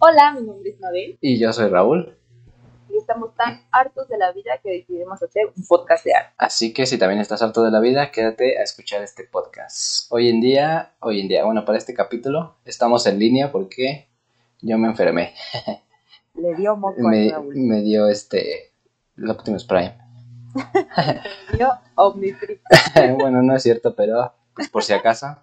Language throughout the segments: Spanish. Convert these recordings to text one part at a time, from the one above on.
Hola, mi nombre es Mabel Y yo soy Raúl. y estamos tan hartos de la vida que decidimos hacer un podcast de arte. Así que si también estás harto de la vida, quédate a escuchar este podcast. Hoy en día, hoy en día, bueno, para este capítulo estamos en línea porque yo me enfermé. Le dio moco a Me, Raúl. me dio este, el Optimus Prime. Le dio Omnitrix. bueno, no es cierto, pero pues, por si acaso,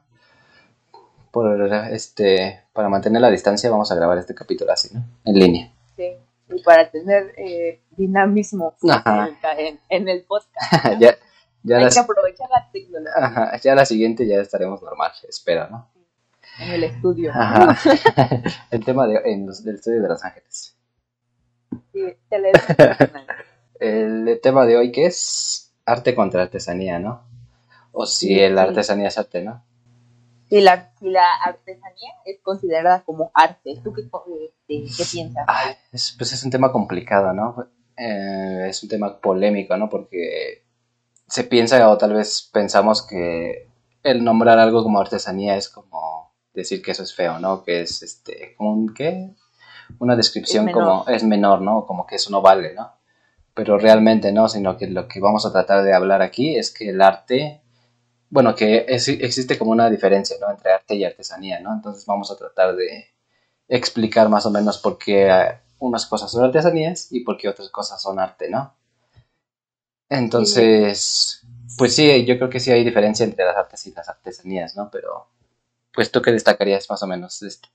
por este, para mantener la distancia, vamos a grabar este capítulo así, ¿no? En línea. Sí. Y para tener eh, dinamismo Ajá. en, en el podcast. ya, ya, Hay la, que aprovechar la tecnología ajá, ya la siguiente ya estaremos normal, espero, ¿no? en el estudio. Ajá. el tema de, en los- del estudio de Los Ángeles. Sí, televisión. El tema de hoy que es arte contra artesanía, ¿no? O si Sí, el artesanía es arte, ¿no? Si la, si la artesanía es considerada como arte, ¿tú qué, co- este, qué piensas? Es, pues es un tema complicado, ¿no? Eh, es un tema polémico, ¿no? Porque se piensa o tal vez pensamos que el nombrar algo como artesanía es como decir que eso es feo, ¿no? Que es este, como un, ¿qué? Una descripción Es como es menor, ¿no? Como que eso no vale, ¿no? Pero realmente no, sino que lo que vamos a tratar de hablar aquí es que el arte, bueno, que existe como una diferencia, ¿no? Entre arte y artesanía, ¿no? Entonces vamos a tratar de explicar más o menos por qué unas cosas son artesanías y por qué otras cosas son arte, ¿no? Entonces, pues sí, yo creo que sí hay diferencia entre las artes y las artesanías, ¿no? Pero, pues tú qué destacarías más o menos de esto.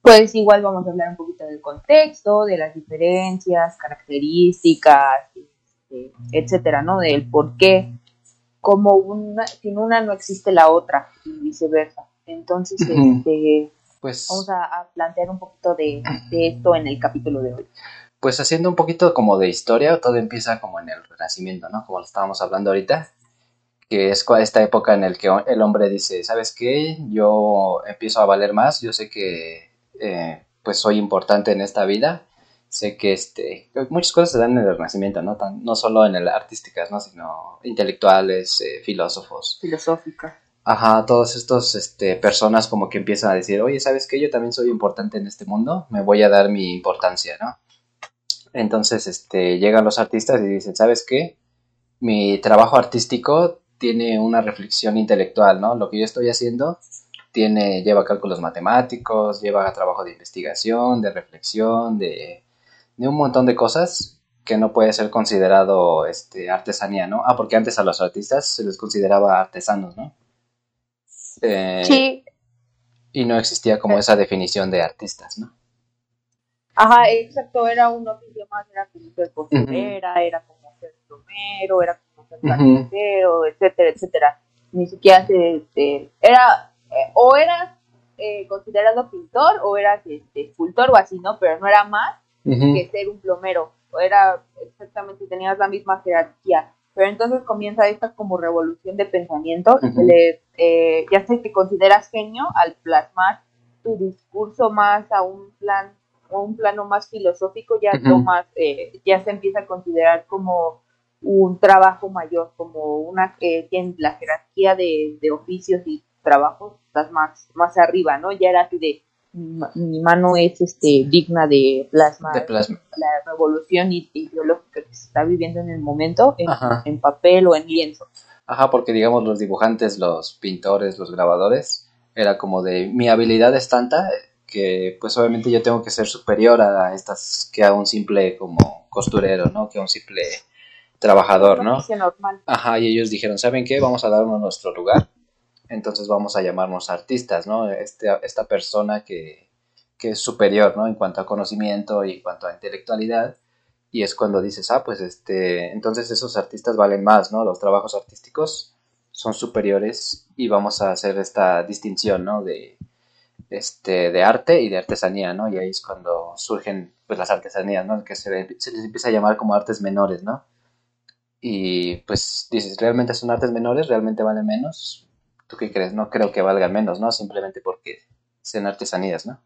Pues igual vamos a hablar un poquito del contexto, de las diferencias, características, este, etcétera, ¿no? Del por qué, como una, sin una no existe la otra y viceversa. Entonces, este, Pues, vamos a, a plantear un poquito de, de esto en el capítulo de hoy. pues haciendo un poquito como de historia, todo empieza como en el Renacimiento, ¿no? Como lo estábamos hablando ahorita, que es esta época en la que el hombre dice, ¿sabes qué? Yo empiezo a valer más, yo sé que eh, pues soy importante en esta vida, sé que este, muchas cosas se dan en el Renacimiento, ¿no? Tan- no solo en el artísticas, ¿no? Sino intelectuales, eh, filósofos. Filosófica. Ajá, todos estos este, personas como que empiezan a decir, oye, ¿sabes qué? Yo también soy importante en este mundo, me voy a dar mi importancia, ¿no? Entonces, este, llegan los artistas y dicen, ¿sabes qué? Mi trabajo artístico tiene una reflexión intelectual, ¿no? Lo que yo estoy haciendo tiene, lleva cálculos matemáticos, lleva trabajo de investigación, de reflexión, de, de un montón de cosas que no puede ser considerado este, artesanía, ¿no? Ah, porque antes a los artistas se les consideraba artesanos, ¿no? Eh, Sí, Y no existía como esa definición de artistas, ¿no? ajá, exacto, era un oficio más, era como ser costurera, era como ser plomero, era como ser Ujú. carpintero, etcétera, etcétera. Ni siquiera se, este, era, eh, o eras eh, considerado pintor, o eras este, escultor o así, ¿no? Pero no era más Que ser un plomero, o era exactamente, tenías la misma jerarquía. Pero entonces comienza esta como revolución de pensamiento se Ujú. le, eh, ya se te consideras genio al plasmar tu discurso más a un plan a un plano más filosófico ya tomas, eh, ya se empieza a considerar como un trabajo mayor, como una que tiene la jerarquía de, de oficios y trabajos, estás más, más arriba, ¿no? Ya era así de mi, ma- mi mano es este digna de plasmar De plasma. la revolución ideológica que se está viviendo en el momento en, papel o en lienzo. Ajá, porque digamos los dibujantes, los pintores, los grabadores, era como de mi habilidad es tanta que pues obviamente yo tengo que ser superior a estas que a un simple como costurero, ¿no? Que a un simple trabajador, ¿no? normal. Ajá, y ellos dijeron, ¿saben qué? Vamos a darnos nuestro lugar. Entonces vamos a llamarnos artistas, ¿no? Este, esta persona que, que es superior, ¿no? En cuanto a conocimiento y en cuanto a intelectualidad. Y es cuando dices, ah, pues este, entonces esos artistas valen más, ¿no? Los trabajos artísticos son superiores y vamos a hacer esta distinción, ¿no? De, este, de arte y de artesanía, ¿no? Y ahí es cuando surgen, pues, las artesanías, ¿no? Que se, se les empieza a llamar como artes menores, ¿no? Y pues dices, ¿realmente son artes menores? ¿Realmente valen menos? ¿Tú qué crees? No creo que valgan menos, ¿no? Simplemente porque sean artesanías, ¿no?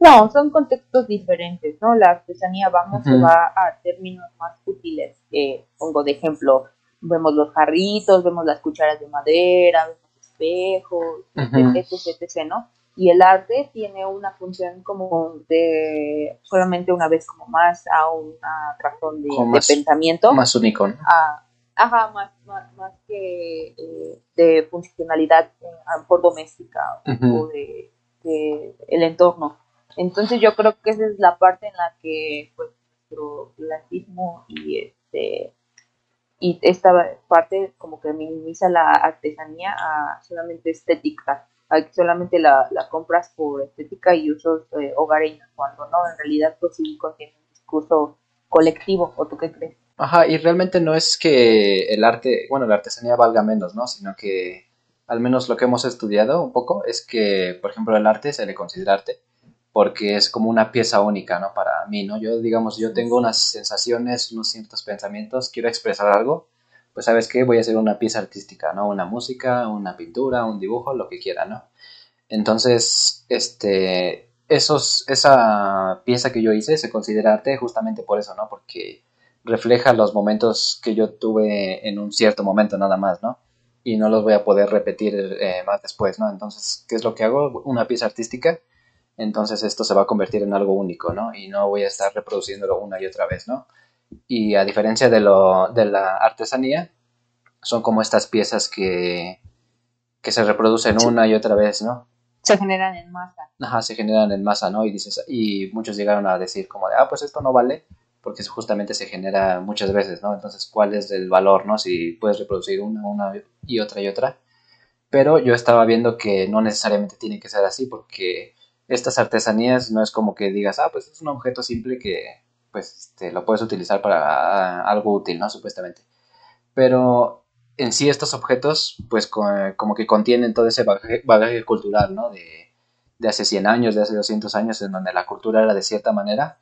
No, son contextos diferentes, ¿no? La artesanía, vamos, va a términos más útiles. Eh, pongo de ejemplo, vemos los jarritos, vemos las cucharas de madera, vemos espejos, Ujú. etc, etc, ¿no? y el arte tiene una función como de solamente una vez como más a una razón de, pensamiento. Más único, ¿no? Ajá, más, más, que eh, de funcionalidad por doméstica o de, el entorno. Entonces yo creo que esa es la parte en la que pues nuestro clasismo y este y esta parte como que minimiza la artesanía a solamente estética, a que solamente la, compras por estética y usos eh, hogareños, cuando no, en realidad pues sí contiene un discurso colectivo, ¿o tú qué crees? Ajá, y realmente no es que el arte, bueno, la artesanía valga menos, ¿no? Sino que al menos lo que hemos estudiado un poco es que, por ejemplo, el arte se le considera arte porque es como una pieza única, ¿no? Para mí, ¿no? Yo, digamos, yo tengo unas sensaciones, unos ciertos pensamientos, quiero expresar algo, pues sabes qué, voy a hacer una pieza artística, ¿no? Una música, una pintura, un dibujo, lo que quiera, ¿no? Entonces, este, esos, esa pieza que yo hice se considera arte justamente por eso, ¿no? Porque refleja los momentos que yo tuve en un cierto momento nada más, ¿no? Y no los voy a poder repetir eh, más después, ¿no? Entonces, ¿qué es lo que hago? Una pieza artística entonces esto se va a convertir en algo único, ¿no? Y no voy a estar reproduciéndolo una y otra vez, ¿no? Y a diferencia de, lo, de la artesanía, son como estas piezas que, que se reproducen una y otra vez, ¿no? Se generan en masa. Ajá, se generan en masa, ¿no? Y, dices, y muchos llegaron a decir como de, ah, pues esto no vale, porque justamente se genera muchas veces, ¿no? Entonces, ¿cuál es el valor, ¿no? Si puedes reproducir una, una y otra y otra. Pero yo estaba viendo que no necesariamente tiene que ser así, porque estas artesanías no es como que digas, ah, pues es un objeto simple que pues este, lo puedes utilizar para algo útil, ¿no? Supuestamente. Pero en sí estos objetos pues como que contienen todo ese bagaje, cultural, ¿no? De, de, hace 100 años, de hace 200 años, en donde la cultura era de cierta manera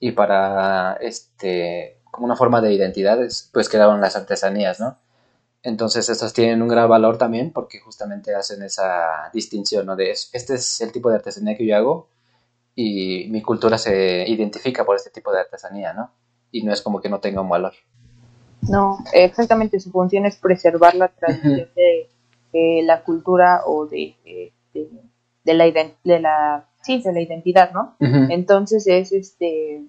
y para, este, como una forma de identidad, pues quedaron las artesanías, ¿no? Entonces estas tienen un gran valor también porque justamente hacen esa distinción, ¿no? De este es el tipo de artesanía que yo hago y mi cultura se identifica por este tipo de artesanía, ¿no? Y no es como que no tenga un valor. No, exactamente, su función es preservar la tradición de, la cultura o de, de, la, de la, sí, de la identidad, ¿no? Entonces es este,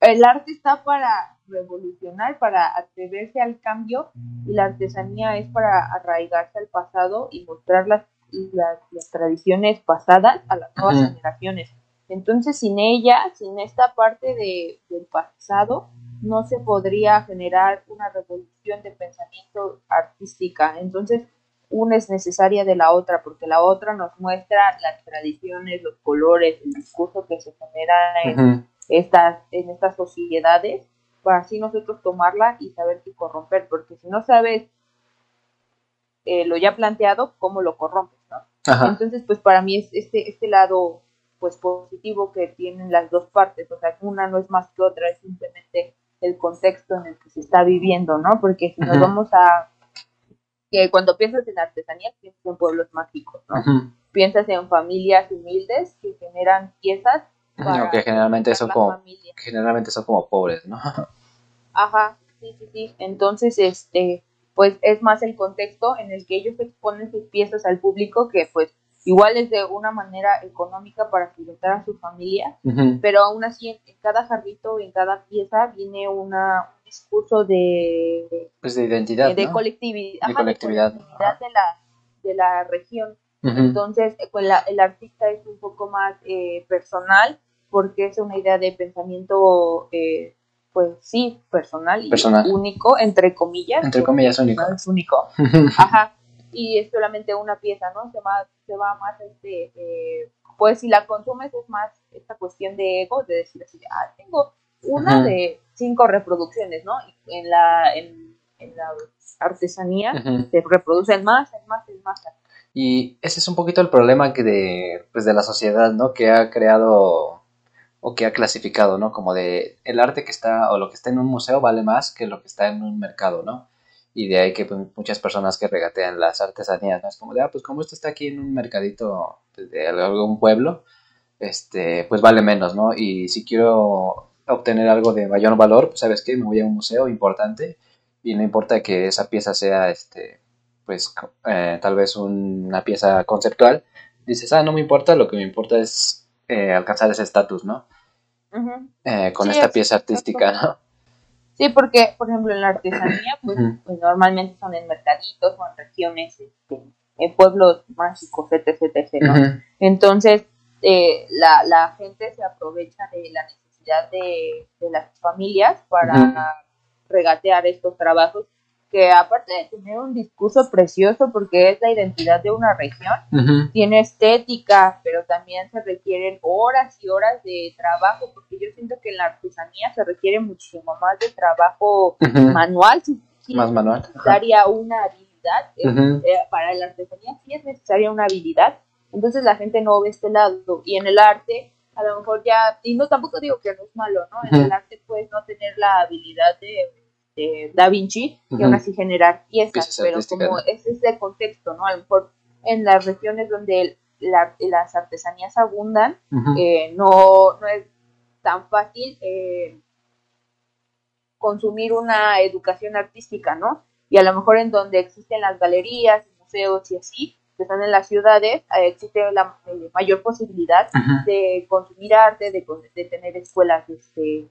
el arte está para revolucionar para atreverse al cambio y la artesanía es para arraigarse al pasado y mostrar las, las, tradiciones pasadas a las nuevas generaciones. Entonces, sin ella, sin esta parte de, del pasado, no se podría generar una revolución de pensamiento artística. Entonces, una es necesaria de la otra, porque la otra nos muestra las tradiciones, los colores, el discurso que se genera en, estas, en estas sociedades para así nosotros tomarla y saber qué corromper, porque si no sabes eh, lo ya planteado, ¿cómo lo corrompes? ¿no? Entonces, pues para mí es este, este lado pues positivo que tienen las dos partes, o sea, una no es más que otra, es simplemente el contexto en el que se está viviendo, ¿no? Porque si nos vamos a que cuando piensas en artesanía piensas en pueblos mágicos, ¿no? Piensas en familias humildes que generan piezas que generalmente son como generalmente son como pobres, ¿no? Ajá, sí, sí, sí. Entonces, este, pues es más el contexto en el que ellos exponen sus piezas al público que pues igual es de una manera económica para alimentar a su familia, pero aún así en, cada jarrito, en cada pieza viene una, un discurso de, pues de identidad, de, colectividad, de, colectividad. De, la, de la región. Entonces, pues el artista es un poco más eh, personal porque es una idea de pensamiento, eh, pues sí, personal y único, entre comillas. Entre comillas, único. es único. Ajá. Y es solamente una pieza, ¿no? Se va, se va más, este, eh, pues si la consumes es más esta cuestión de ego, de decir así, ah, tengo una de cinco reproducciones, ¿no? En la, en, la artesanía se reproducen más, en más, en más. Y ese es un poquito el problema que de, pues de la sociedad, ¿no? Que ha creado o que ha clasificado, ¿no? Como de el arte que está o lo que está en un museo vale más que lo que está en un mercado, ¿no? Y de ahí que pues, muchas personas que regatean las artesanías, ¿no? Es como de, ah, pues como esto está aquí en un mercadito de algún pueblo, este, pues vale menos, ¿no? Y si quiero obtener algo de mayor valor, pues sabes qué, me voy a un museo importante y no importa que esa pieza sea, este, pues eh, tal vez una pieza conceptual, dices, ah, no me importa, lo que me importa es eh, alcanzar ese estatus, ¿no? Eh, con esta pieza artística, ¿no? Sí, porque, por ejemplo, en la artesanía, pues, pues, normalmente son en mercaditos o en regiones, este, en pueblos mágicos, etc, etc, ¿no? Entonces, eh, la, la gente se aprovecha de la necesidad de, de las familias para regatear estos trabajos que aparte de tener un discurso precioso porque es la identidad de una región, tiene estética, pero también se requieren horas y horas de trabajo, porque yo siento que en la artesanía se requiere muchísimo más de trabajo manual, más manual. necesaria una habilidad, eh, eh, para la artesanía sí es necesaria una habilidad, entonces la gente no ve este lado, y en el arte a lo mejor ya, y no tampoco digo que no es malo, ¿no? En el arte puedes no tener la habilidad de Da Vinci y aún así generar piezas, pero como ese es el contexto, ¿no? A lo mejor en las regiones donde las artesanías abundan, eh, no, no es tan fácil eh, consumir una educación artística, ¿no? Y a lo mejor en donde existen las galerías, museos y así, que están en las ciudades, eh, existe la mayor posibilidad de consumir arte, de, de tener escuelas este,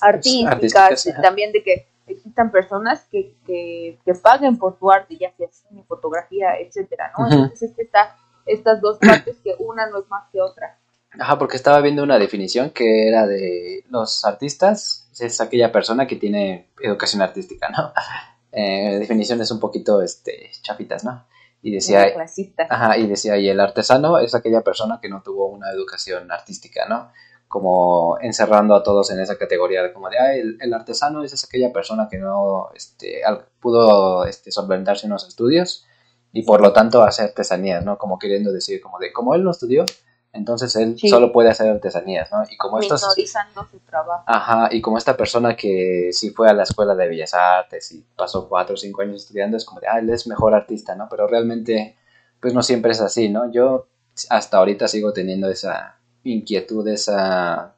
artísticas, también de que existan personas que, que, paguen por tu arte, ya sea cine, fotografía, etcétera, ¿no? Entonces es está estas dos partes que una no es más que otra. Ajá, porque estaba viendo una definición que era de los artistas, es aquella persona que tiene educación artística, ¿no? Eh, definiciones un poquito este, chafitas, ¿no? Y decía, ajá, y decía, y el artesano es aquella persona que no tuvo una educación artística, ¿no? Como encerrando a todos en esa categoría de como de, ah, el, artesano es aquella persona que no este, pudo este, solventarse en los estudios y por lo tanto hace artesanías, ¿no? Como queriendo decir, como de, como él no estudió, entonces él solo puede hacer artesanías, ¿no? Y como estos... su trabajo. Ajá, y como esta persona que sí fue a la escuela de Bellas Artes y pasó cuatro o cinco años estudiando, es como de, ah, él es mejor artista, ¿no? Pero realmente, pues no siempre es así, ¿no? Yo hasta ahorita sigo teniendo esa inquietud, esa,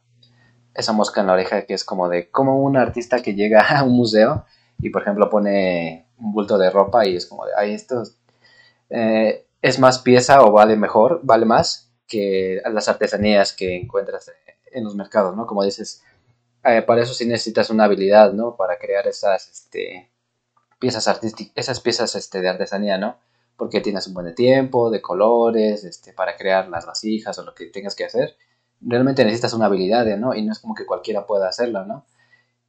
esa mosca en la oreja que es como de como un artista que llega a un museo y por ejemplo pone un bulto de ropa y es como de, ay, esto eh, es más pieza o vale mejor, vale más que las artesanías que encuentras en los mercados, ¿no? Como dices, eh, para eso sí necesitas una habilidad, ¿no? Para crear esas este, piezas artísticas, esas piezas este, de artesanía, ¿no? Porque tienes un buen tiempo, de colores, este, para crear las vasijas o lo que tengas que hacer. Realmente necesitas una habilidad, ¿no? Y no es como que cualquiera pueda hacerla, ¿no?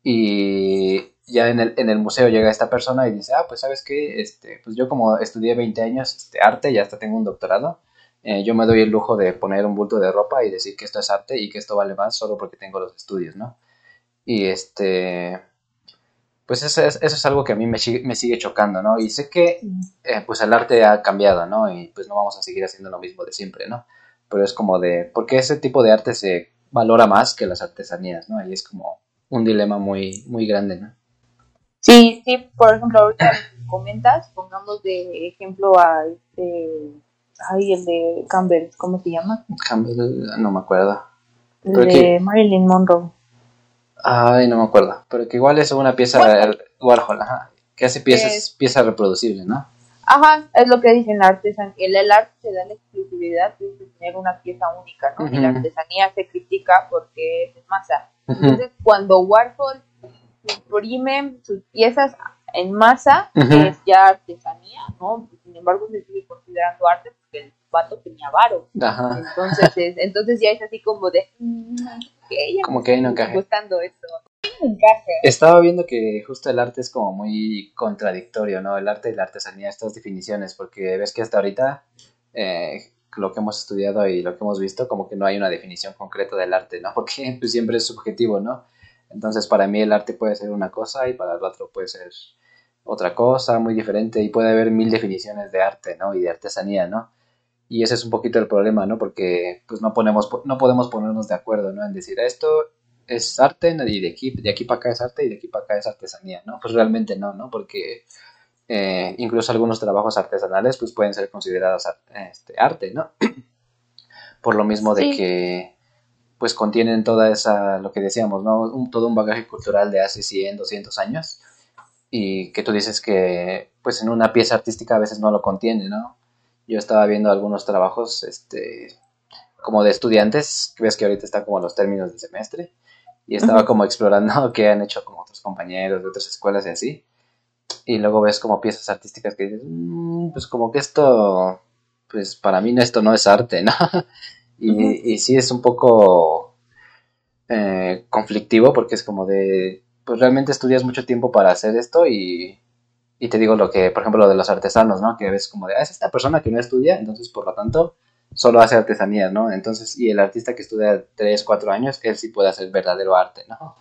Y ya en el, en el museo llega esta persona y dice, ah, pues sabes qué, este, pues yo como estudié 20 años este, arte y hasta tengo un doctorado, eh, yo me doy el lujo de poner un bulto de ropa y decir que esto es arte y que esto vale más solo porque tengo los estudios, ¿no? Y este, pues eso es, eso es algo que a mí me, me sigue chocando, ¿no? Y sé que eh, pues el arte ha cambiado, ¿no? Y pues no vamos a seguir haciendo lo mismo de siempre, ¿no? Pero es como de, ¿por qué ese tipo de arte se valora más que las artesanías, ¿no? Y es como un dilema muy, muy grande, ¿no? Sí, sí, por ejemplo, ahorita comentas, pongamos de ejemplo a este, ay, el de Campbell, ¿cómo se llama? Campbell, no me acuerdo. El de Marilyn Monroe. Ay, no me acuerdo. Pero que igual es una pieza Warhol, ajá, que hace piezas, pieza reproducible, ¿no? Ajá, es lo que dicen la artesanía. El, el, arte se da la exclusividad de tener una pieza única, ¿no? Y la artesanía se critica porque es masa. Entonces, cuando Warhol imprime sus piezas en masa, es ya artesanía, ¿no? Sin embargo, se sigue considerando arte porque el vato tenía varo. Entonces, entonces ya es así como de... Como que no encaja. Gustando esto. Estaba viendo que justo el arte es como muy contradictorio, ¿no? El arte y la artesanía, estas definiciones, porque ves que hasta ahorita eh, lo que hemos estudiado y lo que hemos visto, como que no hay una definición concreta del arte, ¿no? Porque pues, siempre es subjetivo, ¿no? Entonces para mí el arte puede ser una cosa y para el otro puede ser otra cosa muy diferente y puede haber mil definiciones de arte, ¿no? Y de artesanía, ¿no? Y ese es un poquito el problema, ¿no? Porque pues no, ponemos, no podemos ponernos de acuerdo, ¿no? En decir, esto es arte y de aquí, de aquí para acá es arte y de aquí para acá es artesanía, ¿no? Pues realmente no, ¿no? Porque eh, incluso algunos trabajos artesanales pues pueden ser considerados este, arte, ¿no? Por lo mismo de que pues contienen toda esa, lo que decíamos, ¿no? todo un bagaje cultural de hace 100, 200 años y que tú dices que pues en una pieza artística a veces no lo contiene, ¿no? yo estaba viendo algunos trabajos, este, como de estudiantes, que ves que ahorita está como los términos del semestre, y estaba como explorando qué han hecho como otros compañeros de otras escuelas y así, y luego ves como piezas artísticas que dices, mm, pues como que esto, pues para mí esto no es arte, ¿no? y, y sí es un poco eh, conflictivo porque es como de, pues realmente estudias mucho tiempo para hacer esto y, y te digo lo que, por ejemplo, lo de los artesanos, ¿no? Que ves como de, ah, es esta persona que no estudia, entonces por lo tanto solo hace artesanía, ¿no? Entonces, y el artista que estudia 3, 4 años, él sí puede hacer verdadero arte, ¿no?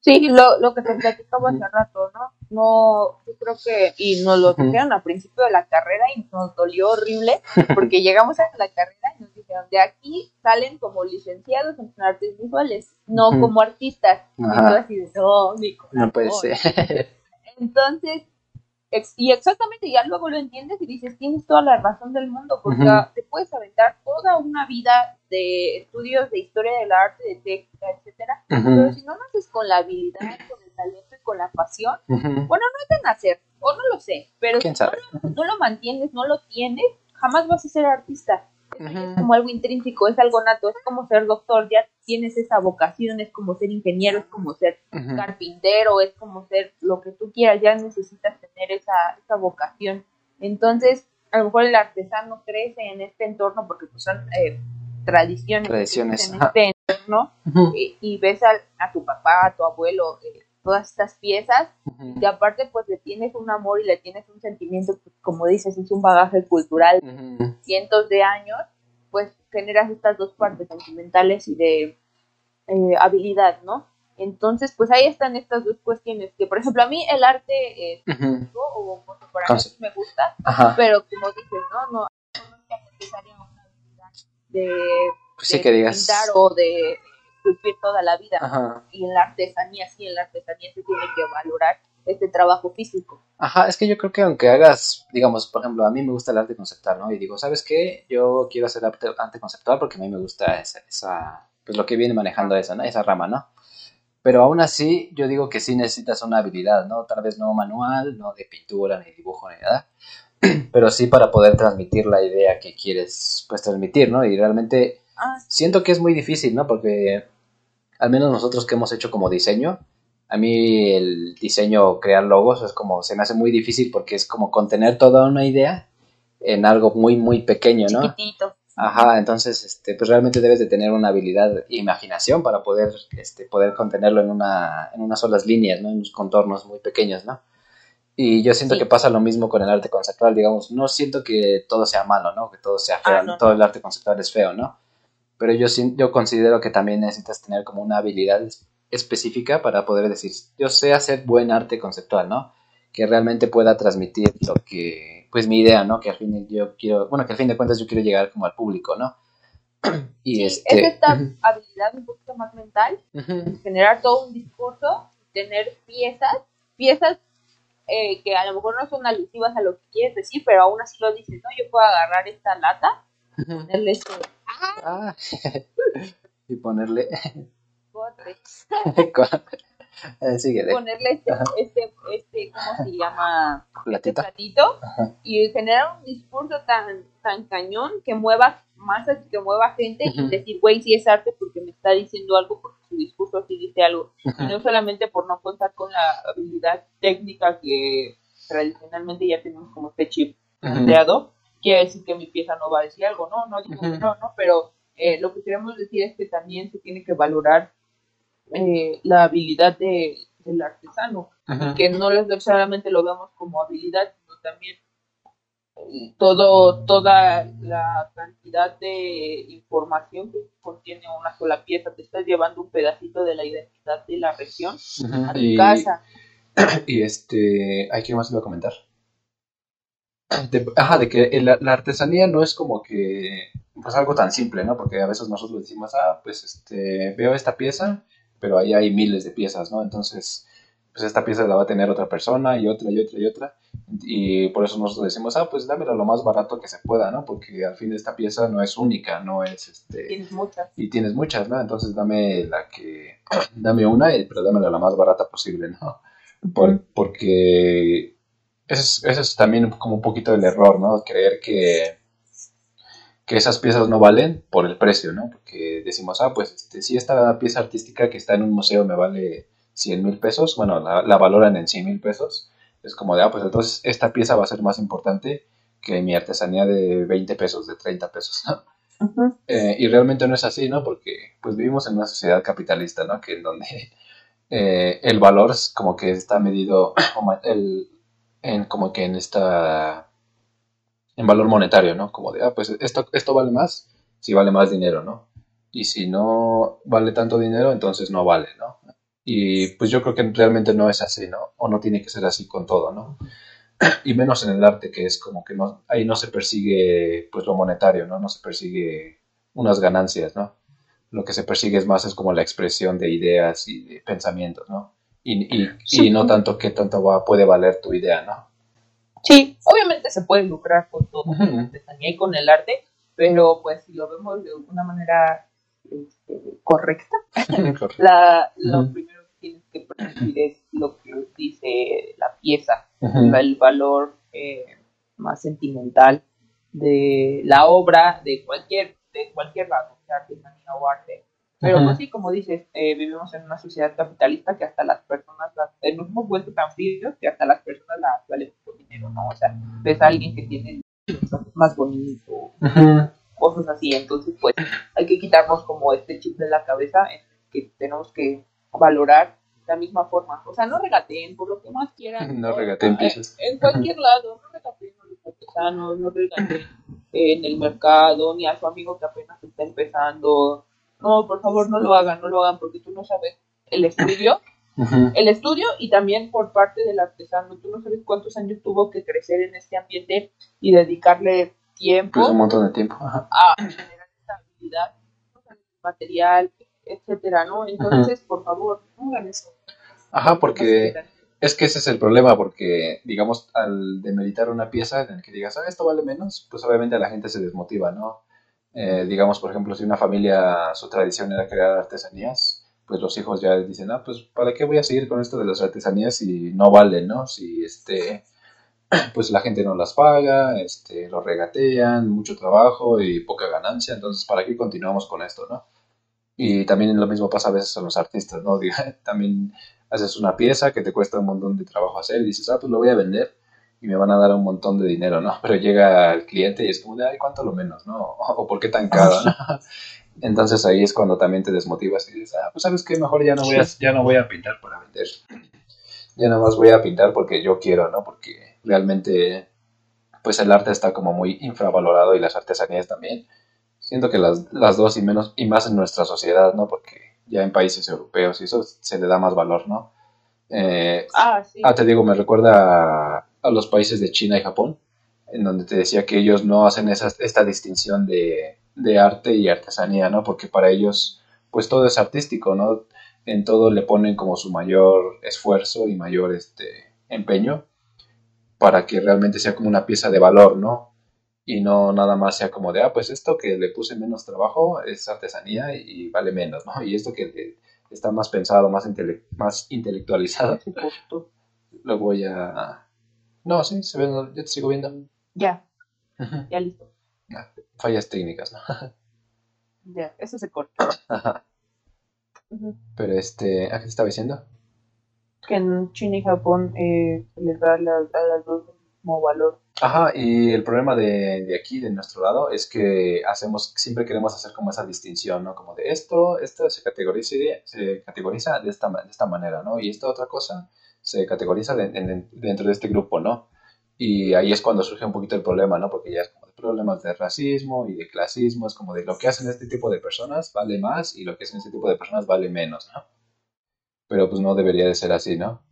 Sí, lo, lo que te platicaba hace rato, ¿no? No, yo creo que, y nos lo dijeron al principio de la carrera y nos dolió horrible, porque llegamos a la carrera y nos dijeron, de aquí salen como licenciados en artes visuales, no como artistas. Así de, no, mi No puede ser. Entonces, y exactamente, ya luego lo entiendes y dices, tienes toda la razón del mundo, porque te puedes aventar toda una vida de estudios de historia del arte, de técnica, etcétera, pero si no naces con la habilidad, con el talento y con la pasión, bueno, no es de nacer, o no lo sé, pero si no lo, mantienes, no lo tienes, jamás vas a ser artista. Es como algo intrínseco, es algo nato, es como ser doctor, ya tienes esa vocación, es como ser ingeniero, es como ser carpintero, es como ser lo que tú quieras, ya necesitas tener esa, esa vocación. Entonces, a lo mejor el artesano crece en este entorno porque pues, son eh, tradiciones, tradiciones en este entorno y, ves a, tu papá, a tu abuelo, eh, todas estas piezas y aparte pues le tienes un amor y le tienes un sentimiento, pues, como dices, es un bagaje cultural, cientos de años, pues generas estas dos partes sentimentales y de eh, habilidad, ¿no? Entonces, pues ahí están estas dos cuestiones, que por ejemplo a mí el arte eh, o me gusta, pero como dices, ¿no? No, no es necesaria una habilidad de, pues sí que digas. pintar o de esculpir toda la vida. Y en la artesanía, sí, en la artesanía se tiene que valorar este trabajo físico. Ajá, es que yo creo que aunque hagas, digamos, por ejemplo, a mí me gusta el arte conceptual, ¿no? Y digo, ¿sabes qué? Yo quiero hacer arte, conceptual porque a mí me gusta esa, esa, pues lo que viene manejando esa, ¿no? Esa rama, ¿no? Pero aún así, yo digo que sí necesitas una habilidad, ¿no? Tal vez no manual, no de pintura, ni dibujo, ni nada, pero sí para poder transmitir la idea que quieres, pues, transmitir, ¿no? Y realmente ah, siento que es muy difícil, ¿no? Porque al menos nosotros que hemos hecho como diseño, a mí el diseño, crear logos, es como, se me hace muy difícil porque es como contener toda una idea en algo muy, muy pequeño, ¿no? Chiquitito. Ajá, entonces, este, pues realmente debes de tener una habilidad e imaginación para poder, este, poder contenerlo en una, en unas solas líneas, ¿no? En unos contornos muy pequeños, ¿no? Y yo siento que pasa lo mismo con el arte conceptual, digamos, no siento que todo sea malo, ¿no? Que todo sea feo, ah, todo el arte conceptual es feo, ¿no? Pero yo, yo considero que también necesitas tener como una habilidad específica para poder decir, yo sé hacer buen arte conceptual, ¿no? Que realmente pueda transmitir lo que, pues mi idea, ¿no? Que al fin yo quiero, bueno, que al fin de cuentas yo quiero llegar como al público, ¿no? y este... Es esta habilidad un poquito más mental, generar todo un discurso, tener piezas, piezas eh, que a lo mejor no son alusivas a lo que quieres decir, pero aún así lo dices, ¿no? Yo puedo agarrar esta lata, ponerle Ah. y ponerle. Eh, ponerle este, este, este, ¿cómo se llama? Este platito y generar un discurso tan, tan cañón que mueva masas, que mueva gente y decir, güey, si es arte porque me está diciendo algo, porque su discurso sí dice algo. Y no solamente por no contar con la habilidad técnica que tradicionalmente ya tenemos como este chip creado, quiere decir que mi pieza no va a decir algo, no, no digo no, no, pero eh, lo que queremos decir es que también se tiene que valorar eh, la habilidad de, del artesano, que no necesariamente lo vemos como habilidad, sino también eh, todo, toda la cantidad de información que contiene una sola pieza, te estás llevando un pedacito de la identidad de la región a tu casa. Y este, ¿hay que más iba a comentar? De, ajá, de que la, artesanía no es como que pues algo tan simple, ¿no? Porque a veces nosotros decimos, ah, pues este, veo esta pieza, pero ahí hay miles de piezas, ¿no? Entonces, pues esta pieza la va a tener otra persona y otra y otra y otra. Y por eso nosotros decimos, ah, pues dámela lo más barato que se pueda, ¿no? Porque al fin esta pieza no es única, no es este... Tienes muchas. Y tienes muchas, ¿no? Entonces dame la que... Dame una, pero dámela la más barata posible, ¿no? porque ese es, también como un poquito el error, ¿no? Creer que, que esas piezas no valen por el precio, ¿no? Porque decimos, ah, pues este, si esta pieza artística que está en un museo me vale 100 mil pesos, bueno, la, la, valoran en 100 mil pesos, es como de, ah, pues entonces esta pieza va a ser más importante que mi artesanía de 20 pesos, de 30 pesos, ¿no? Eh, y realmente no es así, ¿no? Porque pues vivimos en una sociedad capitalista, ¿no? Que en donde eh, el valor como que está medido el, en como que en esta en valor monetario, ¿no? Como de, ah, pues esto, esto vale más si vale más dinero, ¿no? Y si no vale tanto dinero, entonces no vale, ¿no? Y pues yo creo que realmente no es así, ¿no? O no tiene que ser así con todo, ¿no? y menos en el arte que es como que no, ahí no se persigue pues lo monetario, ¿no? No se persigue unas ganancias, ¿no? Lo que se persigue es más es como la expresión de ideas y de pensamientos, ¿no? Y, y, y no tanto qué tanto va, puede valer tu idea, ¿no? Sí, obviamente se puede lucrar con todo, con la artesanía y con el arte, pero pues si lo vemos de una manera este, correcta, la, lo primero que tienes que percibir es lo que dice la pieza, el valor eh, más sentimental de la obra de cualquier, de cualquier lado, sea artesanía o arte. Pero pues sí, como dices, eh, vivimos en una sociedad capitalista que hasta las personas, las, eh, nos hemos vuelto tan fríos que hasta las personas las valen por dinero, ¿no? O sea, ves a alguien que tiene más bonito, cosas así, entonces pues hay que quitarnos como este chip de la cabeza en que tenemos que valorar la misma forma. O sea, no regateen por lo que más quieran. No, regateen piezas. En, cualquier lado, no regateen a los artesanos, no regateen en el mercado, ni a su amigo que apenas está empezando. No, por favor, no lo hagan, no lo hagan, porque tú no sabes el estudio. El estudio y también por parte del artesano. Tú no sabes cuántos años tuvo que crecer en este ambiente y dedicarle tiempo. Pues un montón de tiempo. A generar estabilidad, material, etcétera, ¿no? Entonces, por favor, no hagan eso. Ajá, porque es que ese es el problema, porque, digamos, al demeritar una pieza en la que digas, ah, esto vale menos, pues obviamente la gente se desmotiva, ¿no? Eh, digamos, por ejemplo, si una familia, su tradición era crear artesanías, pues los hijos ya dicen, ah, pues, ¿para qué voy a seguir con esto de las artesanías si no valen, ¿no? Si, este, pues la gente no las paga, este, lo regatean, mucho trabajo y poca ganancia, entonces, ¿para qué continuamos con esto, no? Y también lo mismo pasa a veces con los artistas, ¿no? También haces una pieza que te cuesta un montón de trabajo hacer y dices, ah, pues lo voy a vender y me van a dar un montón de dinero, ¿no? Pero llega el cliente y es como de, ay, ¿cuánto lo menos, no? O ¿por qué tan caro, no? Entonces ahí es cuando también te desmotivas y dices, ah, pues sabes qué, mejor ya no voy a, ya no voy a pintar para vender. Ya nada más voy a pintar porque yo quiero, ¿no? Porque realmente, pues el arte está como muy infravalorado y las artesanías también. Siento que las, las dos y menos, y más en nuestra sociedad, ¿no? Porque ya en países europeos y eso se le da más valor, ¿no? Eh, ah, sí. Ah, te digo, me recuerda a, los países de China y Japón, en donde te decía que ellos no hacen esa, esta distinción de, de arte y artesanía, ¿no? Porque para ellos, pues todo es artístico, ¿no? En todo le ponen como su mayor esfuerzo y mayor este, empeño para que realmente sea como una pieza de valor, ¿no? y no nada más sea como de, ah, pues esto que le puse menos trabajo es artesanía y vale menos, ¿no? Y esto que está más pensado, más, más intelectualizado, lo voy a... No, sí, se ve, yo te sigo viendo. Ya, ya listo. Ah, fallas técnicas, ¿no? ya, eso se corta. Pero este, ¿a qué te estaba diciendo? Que en China y Japón eh, les da a las dos como valor. Ajá, y el problema de, de, aquí, de nuestro lado, es que hacemos, siempre queremos hacer como esa distinción, ¿no? Como de esto, esto se categoriza, se categoriza de esta, de esta manera, ¿no? Y esta otra cosa se categoriza dentro de este grupo, ¿no? Y ahí es cuando surge un poquito el problema, ¿no? Porque ya es como de problemas de racismo y de clasismo, es como de lo que hacen este tipo de personas vale más y lo que hacen este tipo de personas vale menos, ¿no? Pero pues no debería de ser así, ¿no?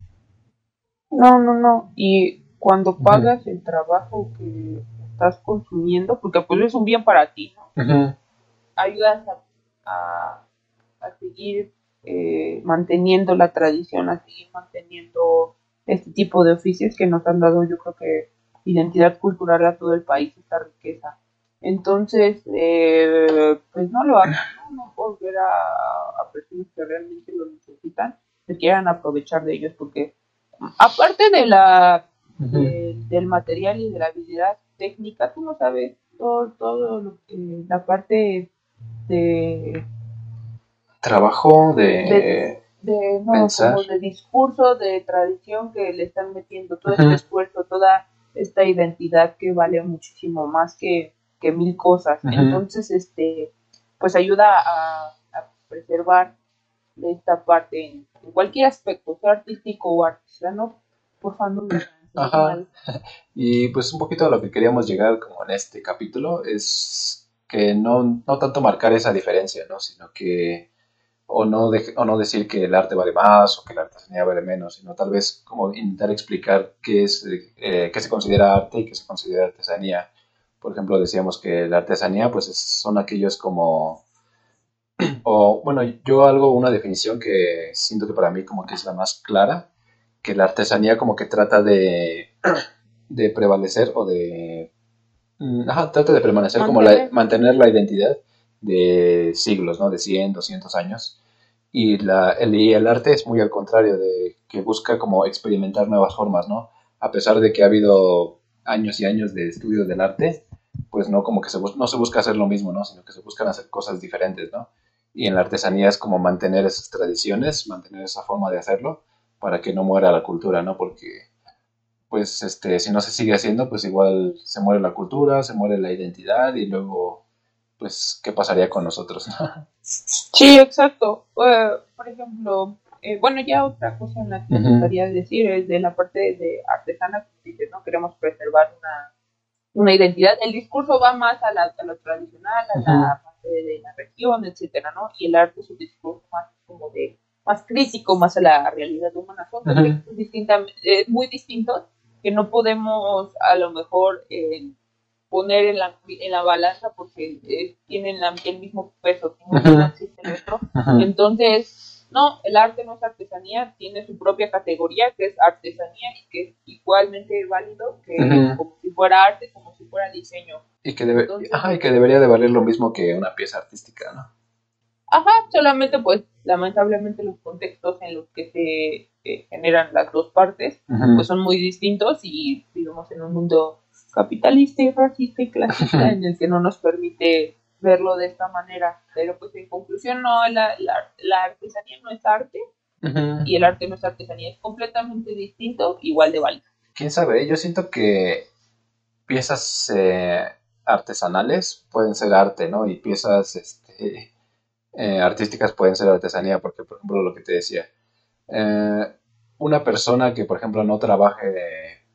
No, no, no. Y cuando pagas el trabajo que estás consumiendo, porque pues es un bien para ti, ¿no? Ayudas a, a, seguir eh, manteniendo la tradición, a seguir manteniendo este tipo de oficios que nos han dado, yo creo que identidad cultural a todo el país, esta riqueza. Entonces, eh, pues no lo hagan, ¿no? no ver a, a personas que realmente lo necesitan, que quieran aprovechar de ellos, porque aparte de la del material y de la habilidad técnica, tú no sabes todo, todo lo que, la parte de trabajo de, de, no, como de discurso, de tradición que le están metiendo, todo este esfuerzo, toda esta identidad que vale muchísimo más que, que mil cosas. Entonces, este, pues ayuda a, preservar esta parte en, cualquier aspecto, sea artístico o artesano, por favor. Ajá. Y pues un poquito a lo que queríamos llegar como en este capítulo es que no, no tanto marcar esa diferencia, ¿no? Sino que o no, o no decir que el arte vale más o que la artesanía vale menos, sino tal vez como intentar explicar qué, es, eh, qué se considera arte y qué se considera artesanía. Por ejemplo, decíamos que la artesanía pues son aquellos como... O bueno, yo hago una definición que siento que para mí como que es la más clara, que la artesanía como que trata de, de prevalecer o de... Mm, ajá, trata de permanecer como la, mantener la identidad de siglos, ¿no? De 100, 200 años. Y, la, el, el arte es muy al contrario, de que busca como experimentar nuevas formas, ¿no? A pesar de que ha habido años y años de estudio del arte, pues no como que se, no se busca hacer lo mismo, ¿no? Sino que se buscan hacer cosas diferentes, ¿no? Y en la artesanía es como mantener esas tradiciones, mantener esa forma de hacerlo para que no muera la cultura, ¿no? Porque pues este si no se sigue haciendo, pues igual se muere la cultura, se muere la identidad y luego pues, ¿qué pasaría con nosotros? sí, exacto. Eh, por ejemplo, eh, bueno, ya otra cosa en la que me gustaría decir es de la parte de artesana, dices, ¿no? Queremos preservar una, una identidad. El discurso va más a, la, a lo tradicional, a la parte de la región, etcétera, ¿no? Y el arte es un discurso más como de más crítico, más a la realidad humana. Son uh muy distintos que no podemos a lo mejor eh, poner en la, en la balanza porque eh, tienen el mismo peso, existe el otro. Entonces, no, el arte no es artesanía, tiene su propia categoría que es artesanía y que es igualmente válido que como si fuera arte, como si fuera diseño. Y que, debe, y que debería de valer lo mismo que una pieza artística, ¿no? Ajá, solamente pues lamentablemente los contextos en los que se eh, generan las dos partes pues son muy distintos y vivimos en un mundo capitalista y racista y clasista en el que no nos permite verlo de esta manera. Pero pues en conclusión, no, la, la, artesanía no es arte y el arte no es artesanía, es completamente distinto, igual de válido. ¿Quién sabe? Yo siento que piezas eh, artesanales pueden ser arte, ¿no? Y piezas este, eh, artísticas pueden ser artesanía, porque por ejemplo lo que te decía, eh, una persona que por ejemplo no trabaje...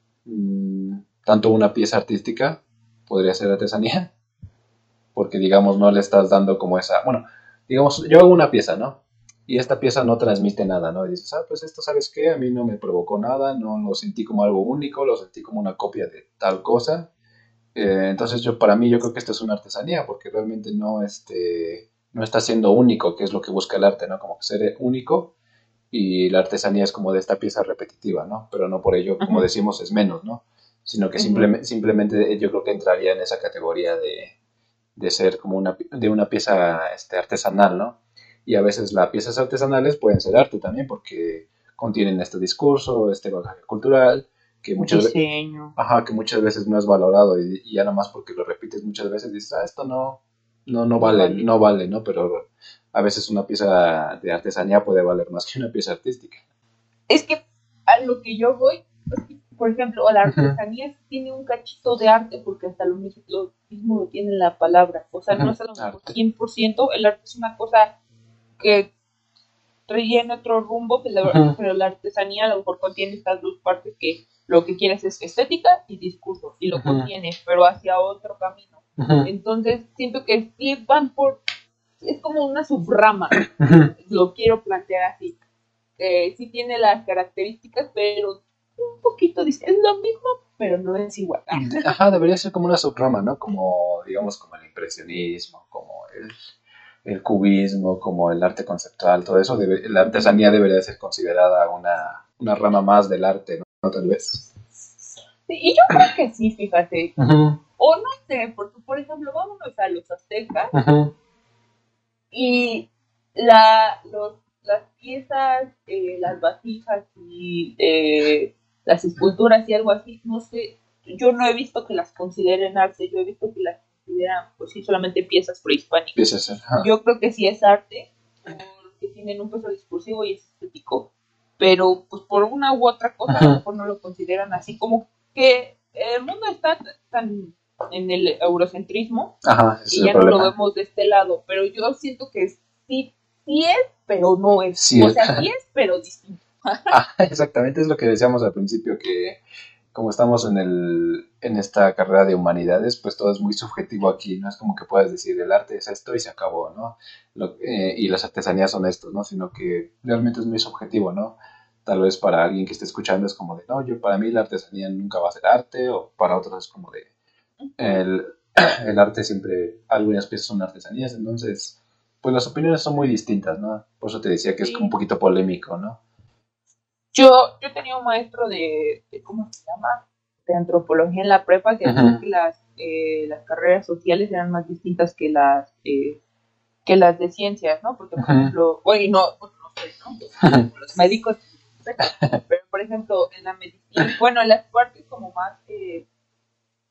Tanto una pieza artística podría ser artesanía, porque digamos no le estás dando como esa, bueno, digamos, yo hago una pieza, ¿no? Y esta pieza no transmite nada, ¿no? Y dices, ah, pues esto, ¿sabes qué? A mí no me provocó nada, no lo sentí como algo único, lo sentí como una copia de tal cosa. Eh, entonces yo, para mí, yo creo que esto es una artesanía, porque realmente no, este, no está siendo único, que es lo que busca el arte, ¿no? Como que ser único, y la artesanía es como de esta pieza repetitiva, ¿no? Pero no por ello, como decimos, es menos, ¿no? Sino que simplemente, simplemente yo creo que entraría en esa categoría de, de ser como una, de una pieza este, artesanal, ¿no? Y a veces las piezas artesanales pueden ser arte también porque contienen este discurso, este bagaje cultural, que muchas, veces, ajá, que muchas veces no es valorado y, ya nada más porque lo repites muchas veces dices, ah, esto no, no, no vale, no vale, ¿no? Pero a veces una pieza de artesanía puede valer más que una pieza artística. Es que a lo que yo voy, por ejemplo, la artesanía tiene un cachito de arte porque hasta lo mismo lo, mismo tiene la palabra. O sea, no es a lo mejor 100%, el arte es una cosa que rellena otro rumbo, pero la, artesanía a lo mejor contiene estas dos partes que lo que quieres es estética y discurso, y lo contiene, pero hacia otro camino. Entonces, siento que van por, es como una subrama, lo quiero plantear así. Eh, sí tiene las características, pero un poquito, es lo mismo, pero no es igual. Ajá, debería ser como una subrama, ¿no? Como, digamos, como el impresionismo, como el, cubismo, como el arte conceptual, todo eso, la artesanía debería ser considerada una, una rama más del arte, ¿no? Tal vez. y yo creo que sí, fíjate. O no sé, porque por ejemplo, vámonos a los aztecas y la, los, las piezas, eh, las vasijas y eh, las esculturas y algo así, no sé, yo no he visto que las consideren arte, yo he visto que las consideran, pues sí, solamente piezas prehispánicas. Piezas, Yo creo que sí es arte, porque tienen un peso discursivo y es estético, pero pues por una u otra cosa a lo mejor no lo consideran así, como que el mundo está tan en el eurocentrismo y ya no lo vemos de este lado, pero yo siento que sí, sí es, pero no es. o sea, sí es, pero distinto. Ah, exactamente, es lo que decíamos al principio, que como estamos en, el, en esta carrera de humanidades, pues todo es muy subjetivo aquí, no es como que puedas decir el arte es esto y se acabó, ¿no? Eh, y las artesanías son esto, ¿no? Sino que realmente es muy subjetivo, ¿no? Tal vez para alguien que esté escuchando es como de, no, yo para mí la artesanía nunca va a ser arte, o para otros es como de, el, el arte siempre, algunas piezas son artesanías, entonces, pues las opiniones son muy distintas, ¿no? Por eso te decía que es un poquito polémico, ¿no? Yo, yo tenía un maestro de, ¿cómo se llama? De antropología en la prepa que decía que las, eh, las carreras sociales eran más distintas que las, eh, que las de ciencias, ¿no? Porque, por ejemplo, oye, no, no sé, ¿no? Los médicos, pero por ejemplo, en la medicina, bueno, en las partes como más, eh,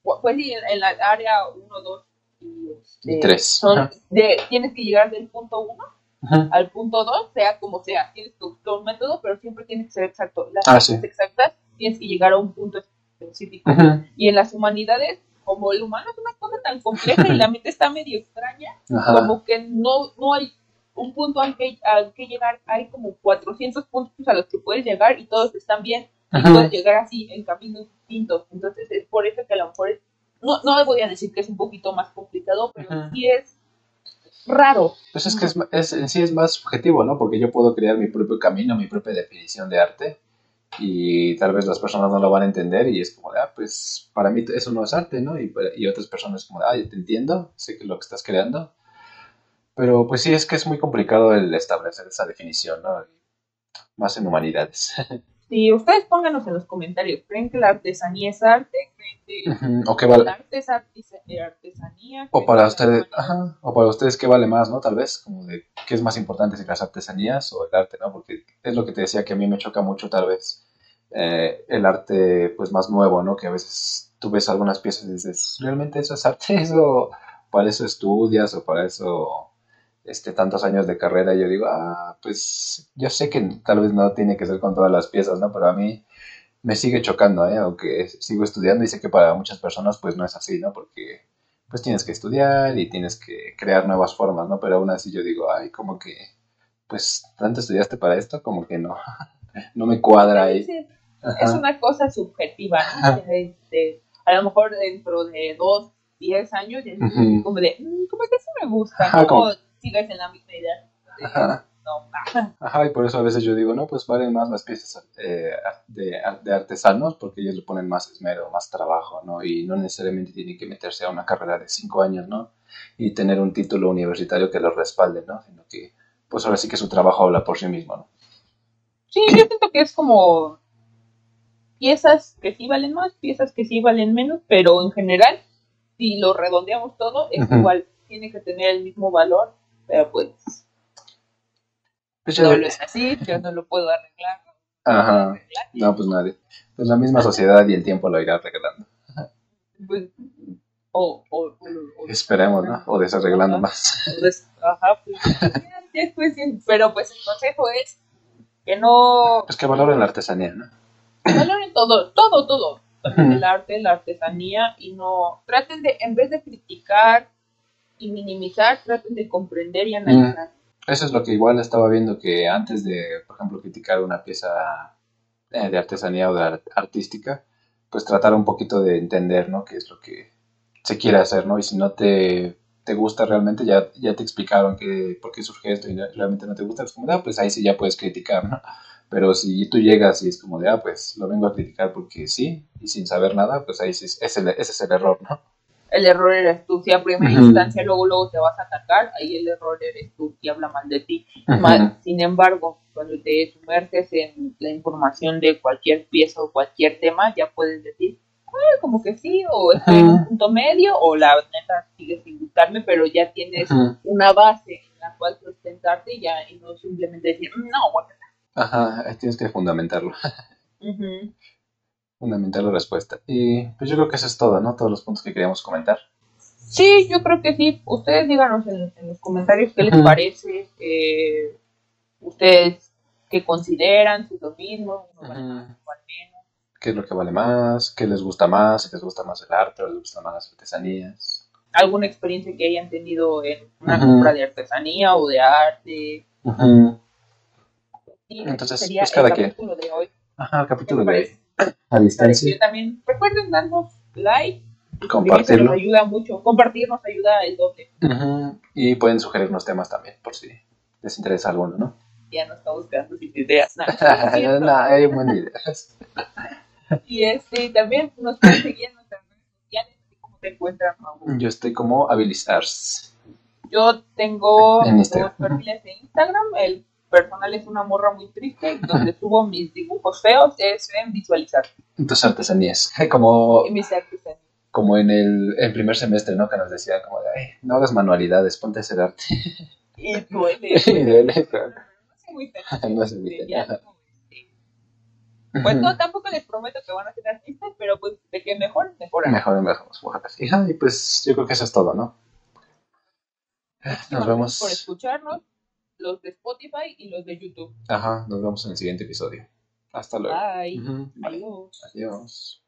pues sí, en, la área 1, 2 y 3, este, son de, tienes que llegar del punto 1 al punto 2, sea como sea. Tienes que usar un método, pero siempre tiene que ser exacto. Las ah, exactas tienes que llegar a un punto específico. Y en las humanidades, como el humano es una cosa tan compleja y la mente está medio extraña, como que no, no hay un punto al que, al que llegar. Hay como 400 puntos a los que puedes llegar y todos están bien. Y puedes llegar así en caminos distintos. Entonces es por eso que a lo mejor es, no, no voy a decir que es un poquito más complicado, pero sí es raro. Pues es que es, en sí es más subjetivo, ¿no? Porque yo puedo crear mi propio camino, mi propia definición de arte y tal vez las personas no lo van a entender y es como de, ah, pues para mí eso no es arte, ¿no? Y, y otras personas como de, ah, te entiendo, sé que lo que estás creando. Pero pues sí, es que es muy complicado el establecer esa definición, ¿no? Más en humanidades. Sí, ustedes pónganos en los comentarios, ¿creen que la artesanía es arte? O que vale. artesanía. O para ustedes, o para ustedes qué vale más, ¿no? Tal vez, como de qué es más importante si las artesanías o el arte, ¿no? Porque es lo que te decía que a mí me choca mucho tal vez eh, el arte pues más nuevo, ¿no? Que a veces tú ves algunas piezas y dices, ¿realmente eso es arte? ¿Eso para eso estudias o para eso este, tantos años de carrera? Yo digo, ah, pues yo sé que tal vez no tiene que ser con todas las piezas, ¿no? Pero a mí me sigue chocando, ¿eh? aunque sigo estudiando y sé que para muchas personas pues no es así, ¿no? Porque pues tienes que estudiar y tienes que crear nuevas formas, ¿no? Pero aún así yo digo, ay, como que, pues, ¿tanto estudiaste para esto? Como que no, no me cuadra ahí. Es, una cosa subjetiva, ¿no? Este, a lo mejor dentro de dos, diez años, como de, mm, como que eso me gusta, ¿no? Sigues en la misma idea. Ajá, y por eso a veces yo digo, no, pues valen más las piezas eh, de, de, artesanos porque ellos le ponen más esmero, más trabajo, ¿no? Y no necesariamente tienen que meterse a una carrera de cinco años, ¿no? Y tener un título universitario que los respalde, ¿no? Sino que, pues ahora sí que su trabajo habla por sí mismo, ¿no? Sí, yo siento que es como piezas que sí valen más, piezas que sí valen menos, pero en general, si lo redondeamos todo, es igual, tiene que tener el mismo valor, pero pues pues no lo es así, yo no lo puedo arreglar. Ajá. No, pues nadie. Pues la misma sociedad y el tiempo lo irá arreglando. Pues, o, o, Esperemos, ¿no? O desarreglando más. Ajá, pues, pero pues el consejo es que no... Pues que valoren la artesanía, ¿no? Valoren todo, todo, todo. El arte, la artesanía y no... Traten de, en vez de criticar y minimizar, traten de comprender y analizar. Eso es lo que igual estaba viendo que antes de, por ejemplo, criticar una pieza eh, de artesanía o de artística, pues tratar un poquito de entender, ¿no? Qué es lo que se quiere hacer, ¿no? Y si no te, te gusta realmente, ya, ya te explicaron que, por qué surge esto y realmente no te gusta, pues como ah, pues ahí sí ya puedes criticar, ¿no? Pero si tú llegas y es como de, ah, pues lo vengo a criticar porque sí, y sin saber nada, pues ahí sí, ese, ese es el error, ¿no? El error eres tú. Si a primera instancia luego, luego te vas a atacar, ahí el error eres tú y habla mal de ti. sin embargo, cuando te sumerges en la información de cualquier pieza o cualquier tema, ya puedes decir, ah, como que sí, o estoy en un punto medio, o la neta sigue sin gustarme, pero ya tienes una base en la cual sustentarte y ya, y no simplemente decir, no, bueno. Ajá, tienes que fundamentarlo. Fundamental respuesta. Y pues yo creo que eso es todo, ¿no? Todos los puntos que queríamos comentar. Sí, yo creo que sí. Ustedes díganos en, los comentarios qué les parece. Eh, ustedes qué consideran, si es lo mismo, ¿Qué es lo que vale más? ¿Qué les gusta más? Si les gusta más el arte o les gustan más las artesanías. ¿Alguna experiencia que hayan tenido en una compra de artesanía o de arte? Entonces, pues cada quien. De hoy. Ajá, el capítulo de hoy. A distancia. También recuerden darnos like. Compartirlo. Nos ayuda mucho. Compartir nos ayuda el doble. Y pueden sugerirnos temas también, por si les interesa alguno, ¿no? Ya no estamos quedando sin ideas. No, no hay buenas ideas. y este, también nos pueden seguir en nuestras redes sociales. ¿Cómo te encuentras, Yo estoy como Habilizars. Yo tengo dos perfiles de Instagram. El personal es una morra muy triste, donde subo mis dibujos feos, es en visualizar. Tus artesanías, como, como en el, primer semestre, ¿no? Que nos decía como de, no hagas manualidades, ponte a hacer arte. Y duele. y duele, claro. No es muy Pues no, tampoco les prometo que van a ser artistas, pero pues de que mejor, mejor. Mejor, mejor. Y pues yo creo que eso es todo, ¿no? Nos vemos. Por escucharnos los de Spotify y los de YouTube. Ajá, nos vemos en el siguiente episodio. Hasta luego. Bye. Adiós. Adiós.